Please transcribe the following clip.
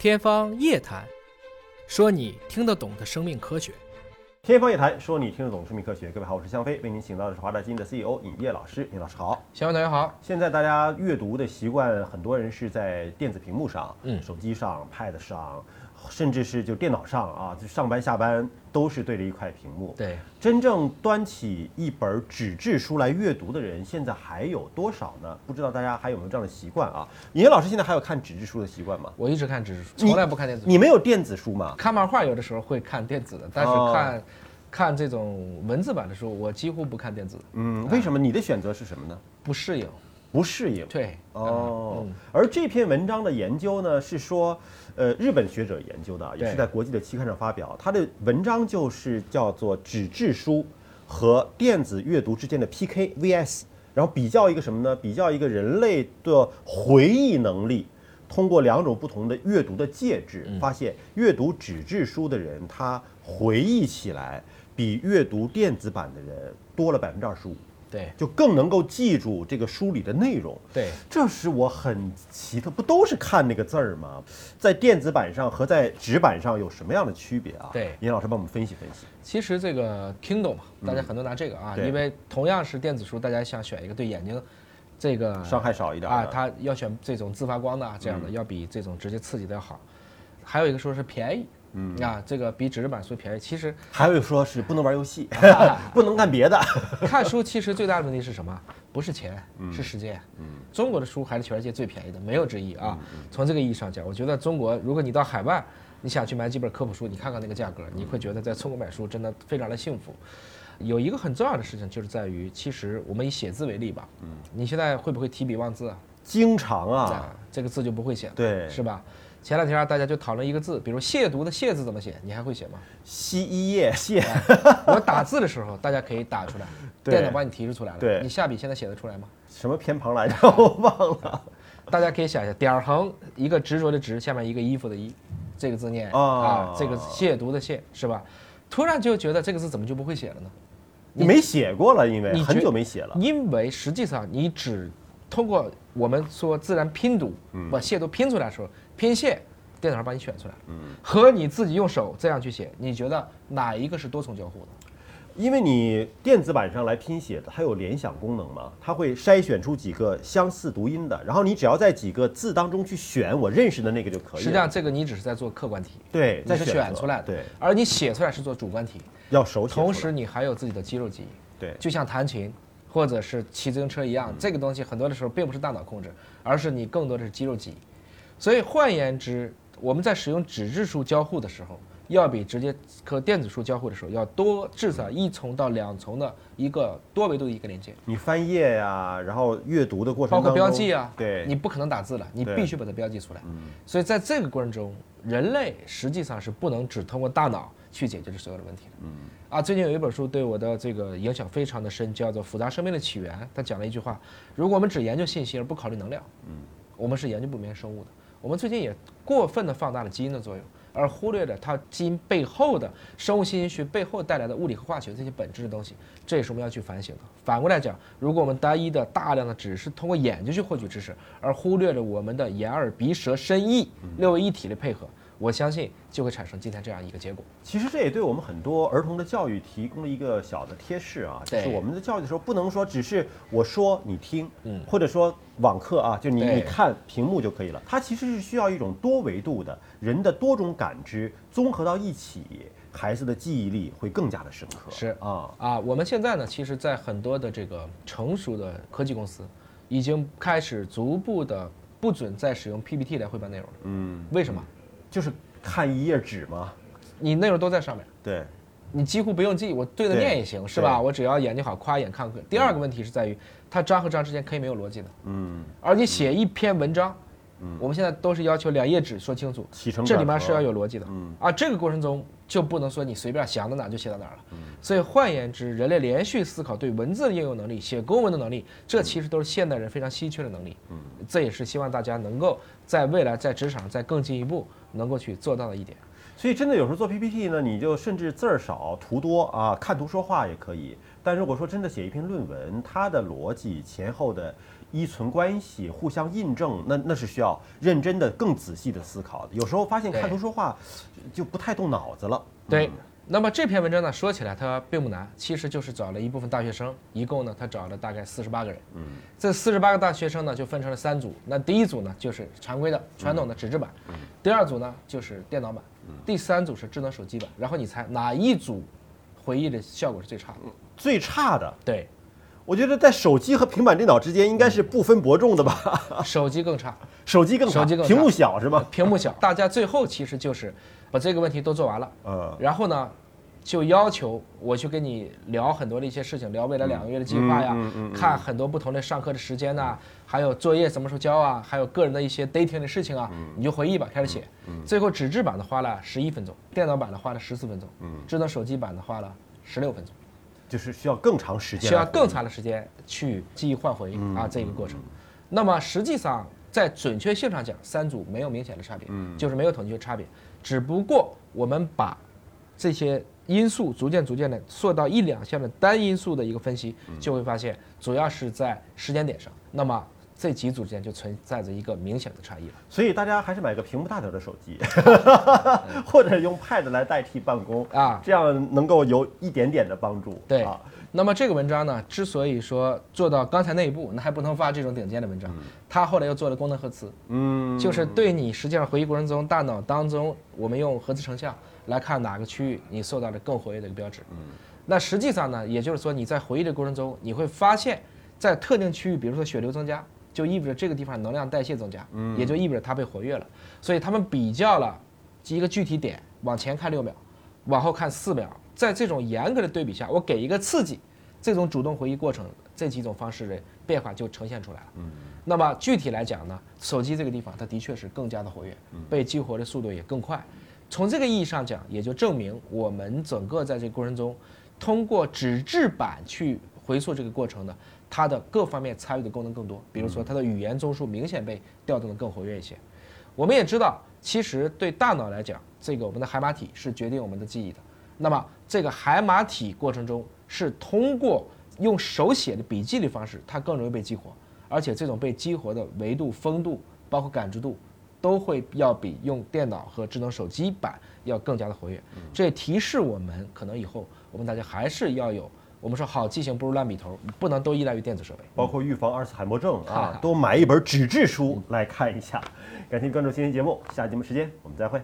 天方夜谭，说你听得懂的生命科学。天方夜谭，说你听得懂生命科学。各位好，我是向飞，为您请到的是华大基因的 CEO 尹烨老师。尹老师好。向飞同学好。现在大家阅读的习惯，很多人是在电子屏幕上，嗯手机上、Pad 上，甚至是就电脑上啊，就上班下班都是对着一块屏幕。对，真正端起一本纸质书来阅读的人，现在还有多少呢？不知道大家还有没有这样的习惯啊？尹烨老师现在还有看纸质书的习惯吗？我一直看纸质书，从来不看电子书。你没有电子书吗？看漫画有的时候会看电子的，但是哦看、看这种文字版的书，我几乎不看电子，嗯，为什么？你的选择是什么呢？不适应。不适应。对，哦嗯，而这篇文章的研究呢，是说，呃，日本学者研究的，也是在国际的期刊上发表。他的文章就是叫做纸质书和电子阅读之间的 PK VS，然后比较一个什么呢？比较一个人类的回忆能力。通过两种不同的阅读的介质，发现阅读纸质书的人，他回忆起来比阅读电子版的人多了百分之二十五，对就更能够记住这个书里的内容。对，这是我很奇特，不都是看那个字儿吗？在电子版上和在纸板上有什么样的区别啊？对尹老师帮我们分析分析。其实这个 Kindle 嘛，大家很多拿这个啊，对因为同样是电子书，大家想选一个对眼睛这个伤害少一点啊，的它要选这种自发光的啊这样的，要比这种直接刺激的要好。还有一个说是便宜，嗯啊，这个比纸质版书便宜。其实还有说是不能玩游戏，不能干别的。看书其实最大的问题是什么？不是钱，嗯是时间。嗯中国的书还是全世界最便宜的，没有之一啊。嗯从这个意义上讲，我觉得中国，如果你到海外，你想去买几本科普书，你看看那个价格，你会觉得在中国买书真的非常的幸福。有一个很重要的事情，就是在于，其实我们以写字为例吧，嗯，你现在会不会提笔忘字啊？经常啊，啊，这个字就不会写了，对是吧？前两天大家就讨论一个字，比如亵渎的亵字怎么写，你还会写吗？西一页谢，我打字的时候，大家可以打出来，电脑帮你提示出来了。对你下笔现在写得出来吗？什么偏旁来着？我忘了。大家可以想一下，点儿横一个执着的执，下面一个衣服的衣，这个字念啊啊，这个亵渎的亵是吧？突然就觉得这个字怎么就不会写了呢？你没写过了，因为你很久没写了。因为实际上你只通过我们说自然拼读，把亵渎拼出来的时候，拼写电脑上帮你选出来，嗯和你自己用手这样去写，你觉得哪一个是多重交互的？因为你电子版上来拼写的，它有联想功能嘛，它会筛选出几个相似读音的，然后你只要在几个字当中去选我认识的那个就可以了。实际上这个你只是在做客观题，对，你是在选出来的，对，而你写出来是做主观题，要手写出来。同时你还有自己的肌肉记忆。对，就像弹琴或者是骑自行车一嗯样，这个东西很多的时候并不是大脑控制，而是你更多的是肌肉记忆。所以换言之，我们在使用纸质书交互的时候，要比直接和电子书交互的时候要多至少一重到两重的一个多维度的一个连接，你翻页呀、然后阅读的过程包括，标记啊，对，你不可能打字了，你必须把它标记出来。所以在这个过程中，人类实际上是不能只通过大脑去解决这所有的问题的。嗯，啊，最近有一本书对我的这个影响非常的深，叫做《复杂生命的起源》。它讲了一句话：如果我们只研究信息而不考虑能量，嗯，我们是研究不明生物的。我们最近也过分的放大了基因的作用，而忽略了它基因背后的生物信息学背后带来的物理和化学这些本质的东西，这也是我们要去反省的。反过来讲，如果我们单一的大量的只是通过眼睛去获取知识，而忽略了我们的眼耳鼻舌身意六位一体的配合，我相信就会产生今天这样一个结果。其实这也对我们很多儿童的教育提供了一个小的贴士啊，就是我们的教育的时候不能说只是我说你听，嗯或者说网课啊，就你对你看屏幕就可以了。它其实是需要一种多维度的人的多种感知综合到一起，孩子的记忆力会更加的深刻。是啊，啊，我们现在呢，其实，在很多的这个成熟的科技公司，已经开始逐步的不准再使用 PPT 来汇报内容了。嗯，为什么？就是看一页纸嘛，你内容都在上面，对，你几乎不用记，我对着念也行，是吧？我只要眼睛好，夸一眼看课。第二个问题是在于，它章和章之间可以没有逻辑的，嗯，而你写一篇文章，我们现在都是要求两页纸说清楚，这里面是要有逻辑的，嗯。啊，这个过程中就不能说你随便想到哪儿就写到哪儿了。所以换言之，人类连续思考对文字的应用能力、写公文的能力，这其实都是现代人非常稀缺的能力。嗯，这也是希望大家能够在未来在职场再更进一步，能够去做到的一点。所以真的有时候做 PPT 呢，你就甚至字儿少图多啊，看图说话也可以。但如果说真的写一篇论文，它的逻辑前后的依存关系、互相印证，那那是需要认真的、更仔细的思考的。有时候发现看图说话就不太动脑子了。对。那么这篇文章呢，说起来它并不难，其实就是找了一部分大学生，一共呢他找了大概四十八个人。嗯，这四十八个大学生呢就分成了三组，那第一组呢就是常规的传统的纸质版，第二组呢就是电脑版，第三组是智能手机版。然后你猜哪一组回忆的效果是最差的？最差的？对，我觉得在手机和平板电脑之间应该是不分伯仲的吧？手机更差，手机更差，手机更屏幕小是吗？屏幕小，大家最后其实就是把这个问题都做完了，嗯，然后呢？就要求我去跟你聊很多的一些事情，聊未来两个月的计划呀，看很多不同的上课的时间呐，还有作业什么时候交啊，还有个人的一些 dating 的事情啊，你就回忆吧，开始写。最后纸质版的花了十一分钟，电脑版的花了十四分钟，智能手机版的花了十六分钟，就是需要更长时间，需要更长的时间去记忆换回啊这个过程。那么实际上在准确性上讲，三组没有明显的差别，就是没有统计差别，只不过我们把这些。因素逐渐逐渐的缩到一两项的单因素的一个分析，就会发现主要是在时间点上。那么这几组之间就存在着一个明显的差异了。所以大家还是买个屏幕大点的手机，或者用 Pad 来代替办公啊，这样能够有一点点的帮助。对。那么这个文章呢，之所以说做到刚才那一步，那还不能发这种顶尖的文章。他后来又做了功能核磁，嗯，就是对你实际上回忆过程中大脑当中，我们用核磁成像。来看哪个区域你受到了更活跃的一个标志，嗯，那实际上呢，也就是说你在回忆的过程中，你会发现，在特定区域，比如说血流增加，就意味着这个地方能量代谢增加，嗯，也就意味着它被活跃了。所以他们比较了一个具体点，往前看六秒，往后看四秒，在这种严格的对比下，我给一个刺激，这种主动回忆过程这几种方式的变化就呈现出来了。嗯，那么具体来讲呢，手机这个地方它的确是更加的活跃，被激活的速度也更快。从这个意义上讲，也就证明我们整个在这个过程中，通过纸质版去回溯这个过程呢，它的各方面参与的功能更多。比如说，它的语言中枢明显被调动的更活跃一些。我们也知道，其实对大脑来讲，这个我们的海马体是决定我们的记忆的。那么，这个海马体过程中是通过用手写的笔记的方式，它更容易被激活，而且这种被激活的维度、风度，包括感知度。都会要比用电脑和智能手机版要更加的活跃，这也提示我们，可能以后我们大家还是要有，我们说好记性不如烂笔头，不能都依赖于电子设备，包括预防阿尔茨海默症啊，多买一本纸质书来看一下。感谢关注今天节目，下节目时间我们再会。